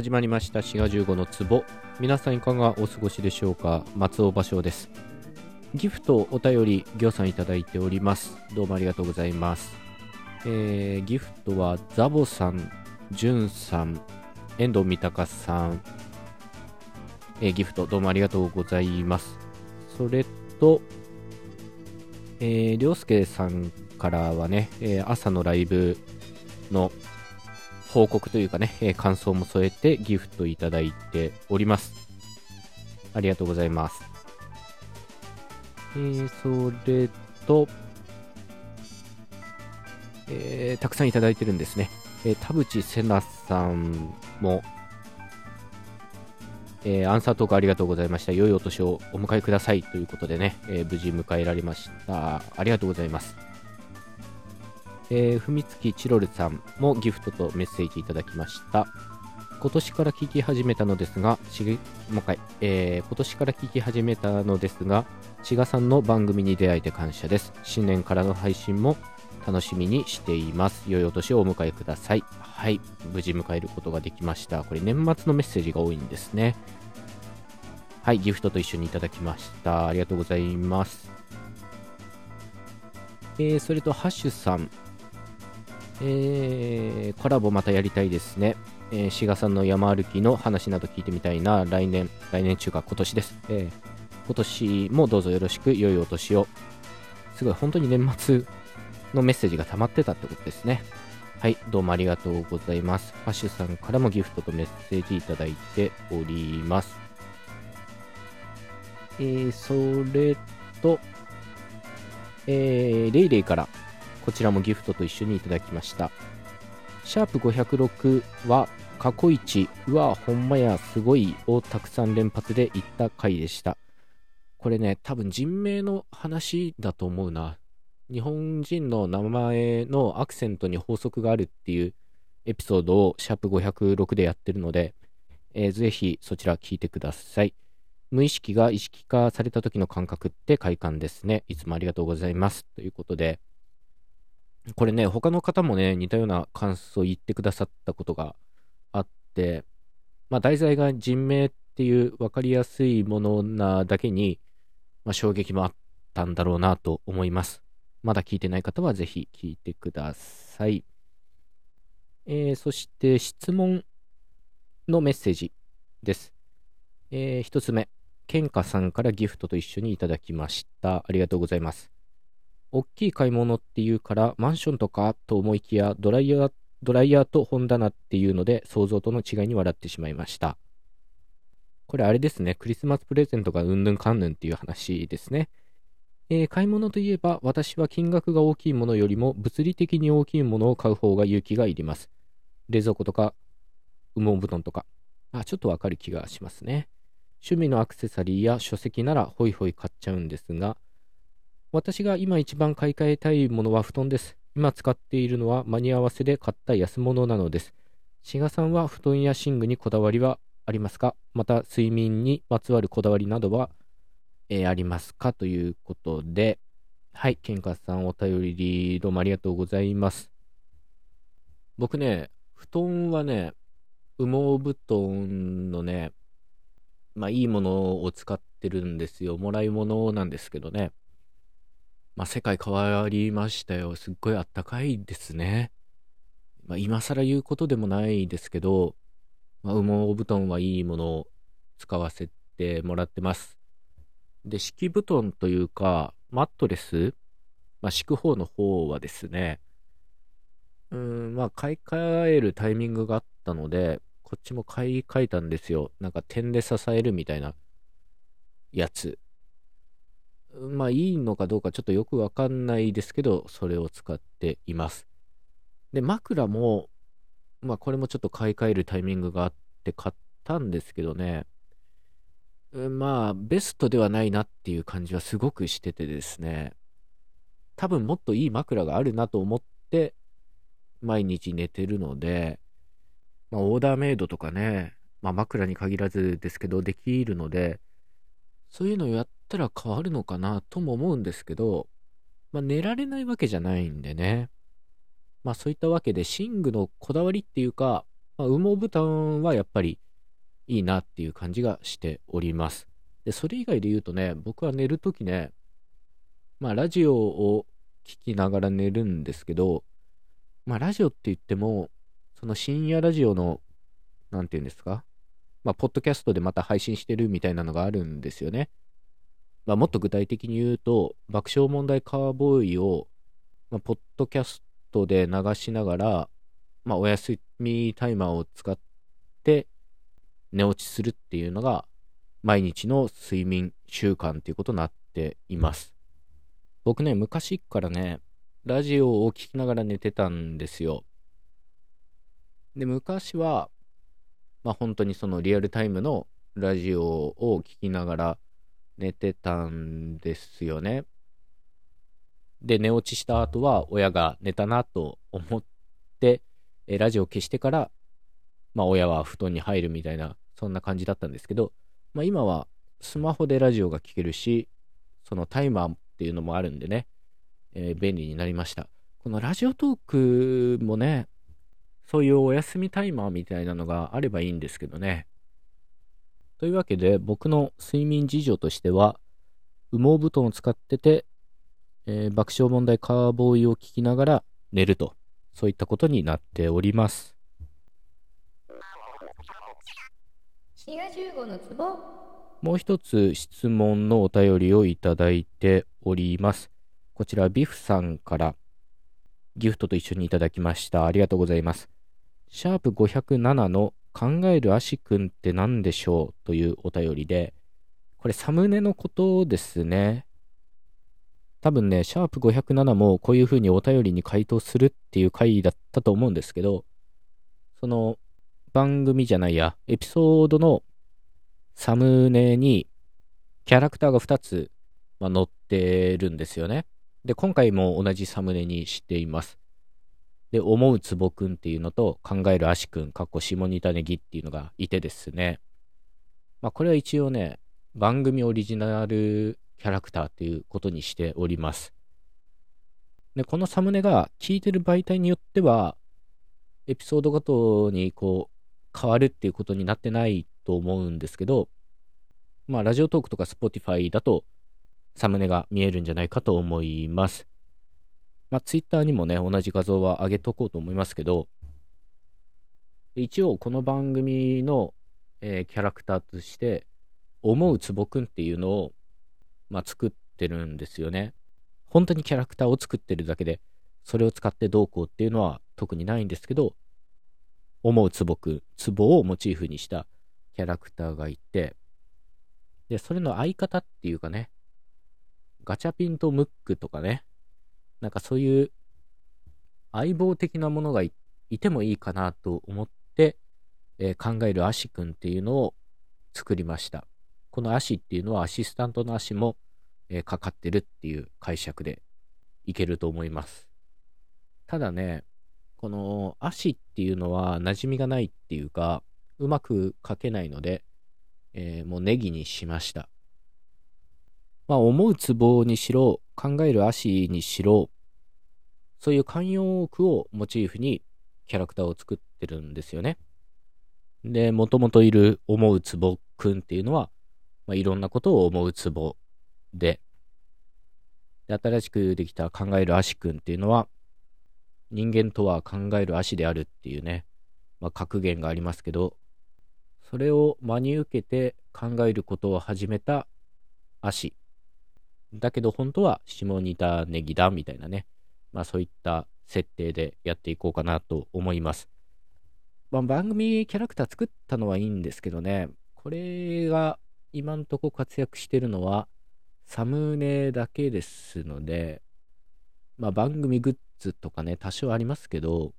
始まりました。滋賀15の壺。皆さんいかがお過ごしでしょうか？松尾芭蕉です。ギフトお便りぎょうさんいただいております。どうもありがとうございます。えー、ギフトはザボさん、ジュンさん、遠藤三鷹さん、えー、ギフトどうもありがとうございます。それと、えー、りょうすけさんからはね、えー、朝のライブの報告というかね、え、感想も添えてギフトいただいております。ありがとうございます。えー、それと、えー、たくさんいただいてるんですね。えー、田淵瀬名さんも、えー、アンサートークありがとうございました。良いお年をお迎えくださいということでね、えー、無事迎えられました。ありがとうございます。えー、ふみつきチロルさんもギフトとメッセージいただきました。今年から聞き始めたのですが、しもう一回、えー、今年から聞き始めたのですが、ちがさんの番組に出会えて感謝です。新年からの配信も楽しみにしています。良いお年をお迎えください。はい、無事迎えることができました。これ年末のメッセージが多いんですね。はい、ギフトと一緒にいただきました。ありがとうございます。えー、それと、ハッシュさん。えー、コラボまたやりたいですね。えー、志賀さんの山歩きの話など聞いてみたいな。来年、来年中か今年です。えー、今年もどうぞよろしく、良いお年を。すごい、本当に年末のメッセージが溜まってたってことですね。はい、どうもありがとうございます。ハッシュさんからもギフトとメッセージいただいております。えー、それと、えー、レイレイからこちらもギフトと一緒にいただきました。シャープ506は過去一、うわ、ほんまや、すごいをたくさん連発で言った回でした。これね、多分人名の話だと思うな。日本人の名前のアクセントに法則があるっていうエピソードをシャープ506でやってるので、えー、ぜひそちら聞いてください。無意識が意識化された時の感覚って快感ですね。いつもありがとうございます。ということで、これね、他の方もね、似たような感想を言ってくださったことがあって、まあ、題材が人名っていう分かりやすいものなだけに、まあ、衝撃もあったんだろうなと思います。まだ聞いてない方はぜひ聞いてください。えー、そして質問のメッセージです。えー、一つ目、ケンカさんからギフトと一緒にいただきました。ありがとうございます。大きい買い物っていうからマンションとかと思いきやドライヤードライヤーと本棚っていうので想像との違いに笑ってしまいました。これあれですね、クリスマスプレゼントがうんぬんかんぬんっていう話ですね。えー、買い物といえば私は金額が大きいものよりも物理的に大きいものを買う方が勇気がいります。冷蔵庫とか羽毛布団とか。あ、ちょっとわかる気がしますね。趣味のアクセサリーや書籍ならホイホイ買っちゃうんですが、私が今一番買い替えたいものは布団です。今使っているのは間に合わせで買った安物なのです。志賀さんは布団や寝具にこだわりはありますか？また睡眠にまつわるこだわりなどは、えー、ありますか？ということで、はい、ケンカさんお便りどうもありがとうございます。僕ね、布団はね、羽毛布団のね、まあいいものを使ってるんですよ。もらい物なんですけどね。まあ、世界変わりましたよ。すっごいあったかいですね。まあ、今更言うことでもないですけど、まあ、羽毛布団はいいものを使わせてもらってます。で、敷布団というか、マットレス、まあ、敷く方の方はですね、うん、まあ、買い替えるタイミングがあったので、こっちも買い替えたんですよ。なんか点で支えるみたいなやつ。まあいいのかどうかちょっとよくわかんないですけど、それを使っています。で、枕も、まあこれもちょっと買い替えるタイミングがあって買ったんですけどね、まあベストではないなっていう感じはすごくしててですね、多分もっといい枕があるなと思って毎日寝てるので、まあオーダーメイドとかね、まあ枕に限らずですけどできるので、そういうのをやってったら変わるのかなとも思うんですけど、まあ、寝られないわけじゃないんでね。まあそういったわけで、寝具のこだわりっていうか、まあ、羽毛布団はやっぱりいいなっていう感じがしております。で、それ以外で言うとね、僕は寝るときね、まあ、ラジオを聞きながら寝るんですけど、まあ、ラジオって言っても、その深夜ラジオの、なんて言うんですか、まあ、ポッドキャストでまた配信してるみたいなのがあるんですよね。まあ、もっと具体的に言うと、爆笑問題カーボーイを、まあ、ポッドキャストで流しながら、まあ、お休みタイマーを使って寝落ちするっていうのが、毎日の睡眠習慣っていうことになっています。僕ね、昔からね、ラジオを聴きながら寝てたんですよ。で、昔は、まあ本当にそのリアルタイムのラジオを聴きながら寝てたんですよね。で、寝落ちした後は親が寝たなと思って、えラジオを消してから、まあ親は布団に入るみたいな、そんな感じだったんですけど、まあ今はスマホでラジオが聴けるし、そのタイマーっていうのもあるんでね、えー、便利になりました。このラジオトークもね、そういうお休みタイマーみたいなのがあればいいんですけどね。というわけで、僕の睡眠事情としては、羽毛布団を使ってて、えー、爆笑問題カーボーイを聞きながら寝ると、そういったことになっております。もう一つ質問のお便りをいただいております。こちら、ビフさんからギフトと一緒にいただきました。ありがとうございます。シャープ507の考えるアシ君って何でしょうというお便りで、これサムネのことですね。多分ね、シャープ507もこういう風にお便りに回答するっていう回だったと思うんですけど、その番組じゃないや、エピソードのサムネにキャラクターが2つ、まあ、載ってるんですよね。で、今回も同じサムネにしています。で、思うつぼくんっていうのと、考えるあしくん、かっこ下仁田ネギっていうのがいてですね。まあ、これは一応ね、番組オリジナルキャラクターっていうことにしております。で、このサムネが聞いてる媒体によっては、エピソードごとにこう、変わるっていうことになってないと思うんですけど、まあ、ラジオトークとか Spotify だと、サムネが見えるんじゃないかと思います。まあ、Twitter にもね、同じ画像は上げとこうと思いますけど、一応この番組の、えー、キャラクターとして、思うつぼくんっていうのを、まあ、作ってるんですよね。本当にキャラクターを作ってるだけで、それを使ってどうこうっていうのは特にないんですけど、思うつぼくん、つぼをモチーフにしたキャラクターがいて、で、それの相方っていうかね、ガチャピンとムックとかね、なんかそういう相棒的なものがいてもいいかなと思って、えー、考えるアシ君っていうのを作りました。このアシっていうのはアシスタントの足も、えー、かかってるっていう解釈でいけると思います。ただね、この足っていうのは馴染みがないっていうか、うまく書けないので、えー、もうネギにしました。まあ、思うツボにしろ、考える足にしろ、そういう慣用句をモチーフにキャラクターを作ってるんですよね。で、もともといる思うツボくんっていうのは、まあ、いろんなことを思うツボでで、新しくできた考える足くんっていうのは、人間とは考える足であるっていうね、まあ、格言がありますけど、それを真に受けて考えることを始めた足。だけど本当は下仁田ネギだみたいなね。まあそういった設定でやっていこうかなと思います。まあ、番組キャラクター作ったのはいいんですけどね、これが今んとこ活躍してるのはサムネだけですので、まあ番組グッズとかね、多少ありますけど、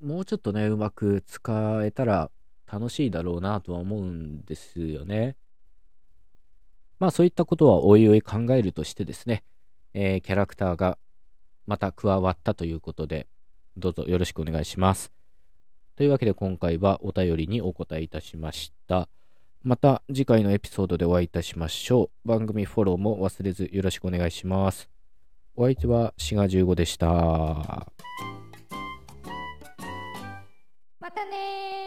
もうちょっとね、うまく使えたら楽しいだろうなとは思うんですよね。まあそういったことはおいおい考えるとしてですね、えー、キャラクターがまた加わったということで、どうぞよろしくお願いします。というわけで今回はお便りにお答えいたしました。また次回のエピソードでお会いいたしましょう。番組フォローも忘れずよろしくお願いします。お相手はシガ15でした。またね